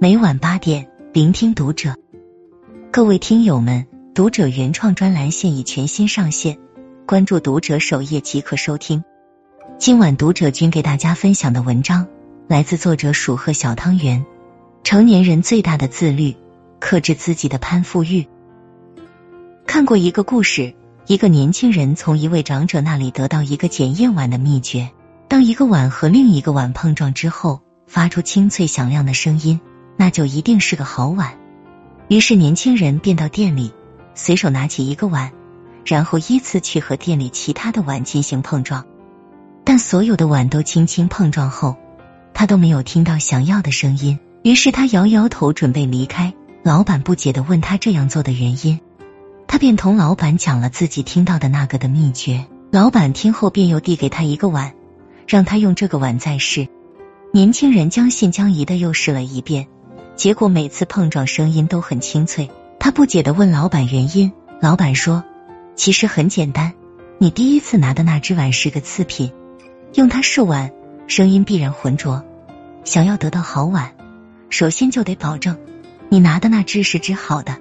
每晚八点，聆听读者。各位听友们，读者原创专栏现已全新上线，关注读者首页即可收听。今晚读者君给大家分享的文章来自作者蜀鹤小汤圆。成年人最大的自律，克制自己的攀附欲。看过一个故事，一个年轻人从一位长者那里得到一个检验碗的秘诀：当一个碗和另一个碗碰撞之后，发出清脆响亮的声音。那就一定是个好碗。于是年轻人便到店里，随手拿起一个碗，然后依次去和店里其他的碗进行碰撞。但所有的碗都轻轻碰撞后，他都没有听到想要的声音。于是他摇摇头，准备离开。老板不解的问他这样做的原因，他便同老板讲了自己听到的那个的秘诀。老板听后便又递给他一个碗，让他用这个碗再试。年轻人将信将疑的又试了一遍。结果每次碰撞声音都很清脆，他不解的问老板原因，老板说：“其实很简单，你第一次拿的那只碗是个次品，用它试碗，声音必然浑浊。想要得到好碗，首先就得保证你拿的那只是只好的。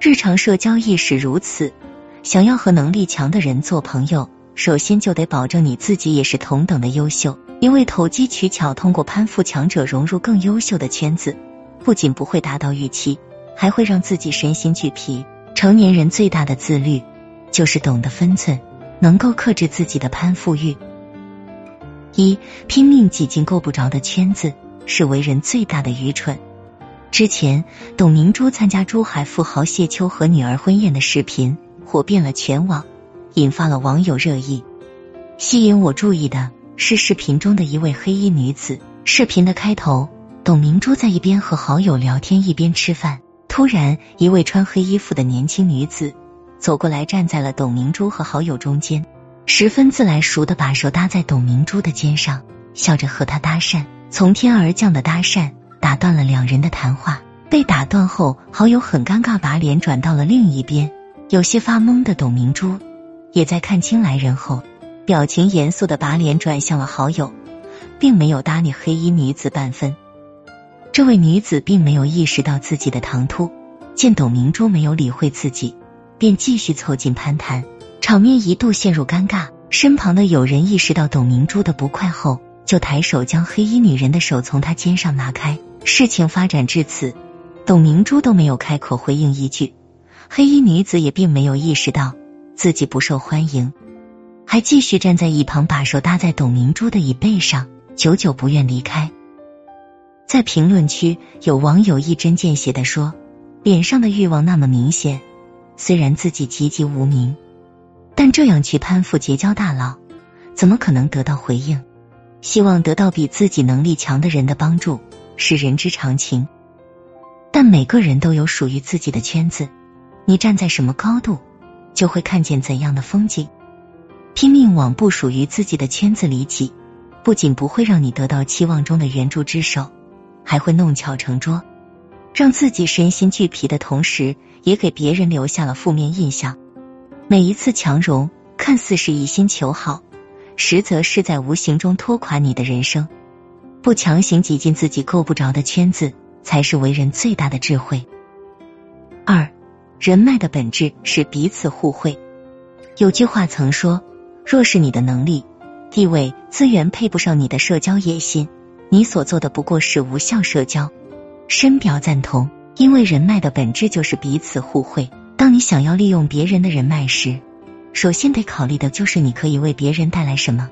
日常社交亦是如此，想要和能力强的人做朋友，首先就得保证你自己也是同等的优秀，因为投机取巧，通过攀附强者融入更优秀的圈子。”不仅不会达到预期，还会让自己身心俱疲。成年人最大的自律，就是懂得分寸，能够克制自己的攀附欲。一拼命挤进够不着的圈子，是为人最大的愚蠢。之前，董明珠参加珠海富豪谢秋和女儿婚宴的视频火遍了全网，引发了网友热议。吸引我注意的是视频中的一位黑衣女子。视频的开头。董明珠在一边和好友聊天，一边吃饭。突然，一位穿黑衣服的年轻女子走过来，站在了董明珠和好友中间，十分自来熟的把手搭在董明珠的肩上，笑着和她搭讪。从天而降的搭讪打断了两人的谈话。被打断后，好友很尴尬，把脸转到了另一边。有些发懵的董明珠也在看清来人后，表情严肃的把脸转向了好友，并没有搭理黑衣女子半分。这位女子并没有意识到自己的唐突，见董明珠没有理会自己，便继续凑近攀谈，场面一度陷入尴尬。身旁的友人意识到董明珠的不快后，就抬手将黑衣女人的手从她肩上拿开。事情发展至此，董明珠都没有开口回应一句，黑衣女子也并没有意识到自己不受欢迎，还继续站在一旁，把手搭在董明珠的椅背上，久久不愿离开。在评论区，有网友一针见血的说：“脸上的欲望那么明显，虽然自己籍籍无名，但这样去攀附结交大佬，怎么可能得到回应？希望得到比自己能力强的人的帮助是人之常情，但每个人都有属于自己的圈子，你站在什么高度，就会看见怎样的风景。拼命往不属于自己的圈子里挤，不仅不会让你得到期望中的援助之手。”还会弄巧成拙，让自己身心俱疲的同时，也给别人留下了负面印象。每一次强融，看似是一心求好，实则是在无形中拖垮你的人生。不强行挤进自己够不着的圈子，才是为人最大的智慧。二，人脉的本质是彼此互惠。有句话曾说：若是你的能力、地位、资源配不上你的社交野心。你所做的不过是无效社交，深表赞同。因为人脉的本质就是彼此互惠。当你想要利用别人的人脉时，首先得考虑的就是你可以为别人带来什么。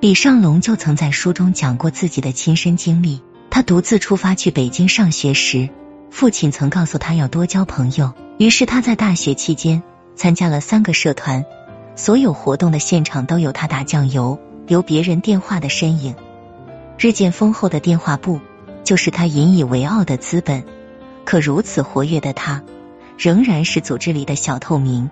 李尚龙就曾在书中讲过自己的亲身经历。他独自出发去北京上学时，父亲曾告诉他要多交朋友。于是他在大学期间参加了三个社团，所有活动的现场都有他打酱油、留别人电话的身影。日渐丰厚的电话簿，就是他引以为傲的资本。可如此活跃的他，仍然是组织里的小透明。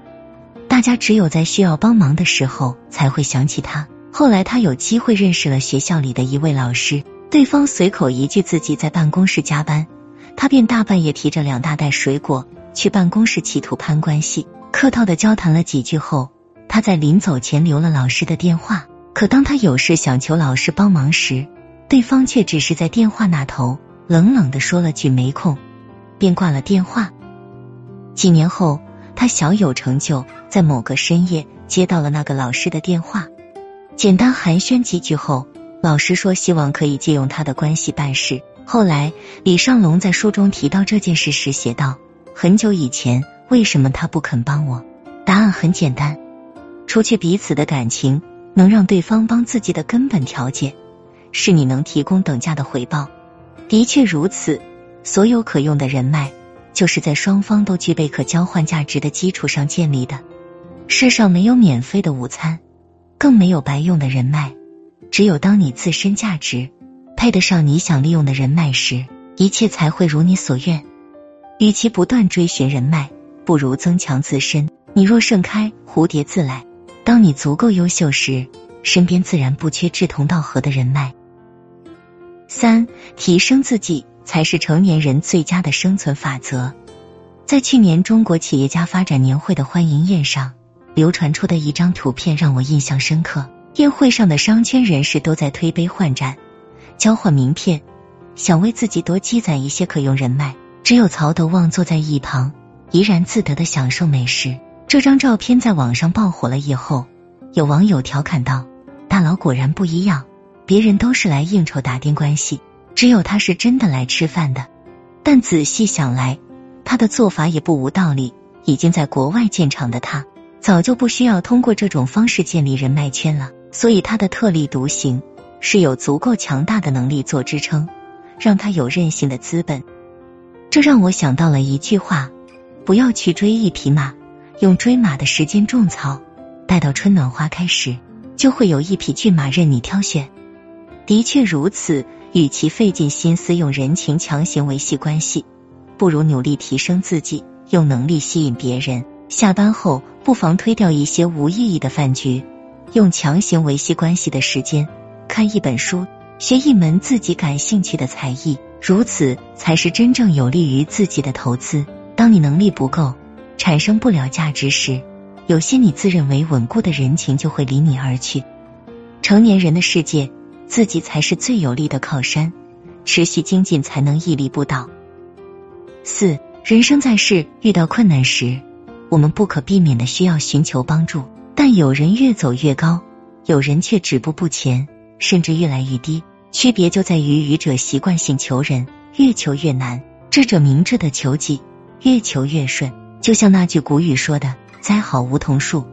大家只有在需要帮忙的时候才会想起他。后来他有机会认识了学校里的一位老师，对方随口一句自己在办公室加班，他便大半夜提着两大袋水果去办公室，企图攀关系。客套的交谈了几句后，他在临走前留了老师的电话。可当他有事想求老师帮忙时，对方却只是在电话那头冷冷的说了句没空，便挂了电话。几年后，他小有成就，在某个深夜接到了那个老师的电话，简单寒暄几句后，老师说希望可以借用他的关系办事。后来，李尚龙在书中提到这件事时写道：“很久以前，为什么他不肯帮我？答案很简单，除去彼此的感情，能让对方帮自己的根本条件。”是你能提供等价的回报，的确如此。所有可用的人脉，就是在双方都具备可交换价值的基础上建立的。世上没有免费的午餐，更没有白用的人脉。只有当你自身价值配得上你想利用的人脉时，一切才会如你所愿。与其不断追寻人脉，不如增强自身。你若盛开，蝴蝶自来。当你足够优秀时，身边自然不缺志同道合的人脉。三，提升自己才是成年人最佳的生存法则。在去年中国企业家发展年会的欢迎宴上，流传出的一张图片让我印象深刻。宴会上的商圈人士都在推杯换盏，交换名片，想为自己多积攒一些可用人脉。只有曹德旺坐在一旁，怡然自得的享受美食。这张照片在网上爆火了以后，有网友调侃道：“大佬果然不一样。”别人都是来应酬打点关系，只有他是真的来吃饭的。但仔细想来，他的做法也不无道理。已经在国外建厂的他，早就不需要通过这种方式建立人脉圈了。所以他的特立独行是有足够强大的能力做支撑，让他有任性的资本。这让我想到了一句话：不要去追一匹马，用追马的时间种草，待到春暖花开时，就会有一匹骏马任你挑选。的确如此，与其费尽心思用人情强行维系关系，不如努力提升自己，用能力吸引别人。下班后不妨推掉一些无意义的饭局，用强行维系关系的时间看一本书，学一门自己感兴趣的才艺，如此才是真正有利于自己的投资。当你能力不够，产生不了价值时，有些你自认为稳固的人情就会离你而去。成年人的世界。自己才是最有力的靠山，持续精进才能屹立不倒。四，人生在世，遇到困难时，我们不可避免的需要寻求帮助，但有人越走越高，有人却止步不前，甚至越来越低。区别就在于愚者习惯性求人，越求越难；智者明智的求己，越求越顺。就像那句古语说的：“栽好梧桐树，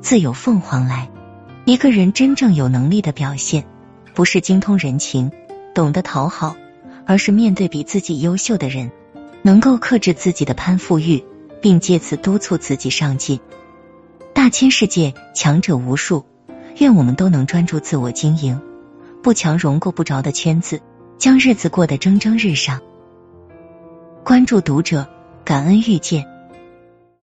自有凤凰来。”一个人真正有能力的表现。不是精通人情，懂得讨好，而是面对比自己优秀的人，能够克制自己的攀附欲，并借此督促自己上进。大千世界，强者无数，愿我们都能专注自我经营，不强融过不着的圈子，将日子过得蒸蒸日上。关注读者，感恩遇见。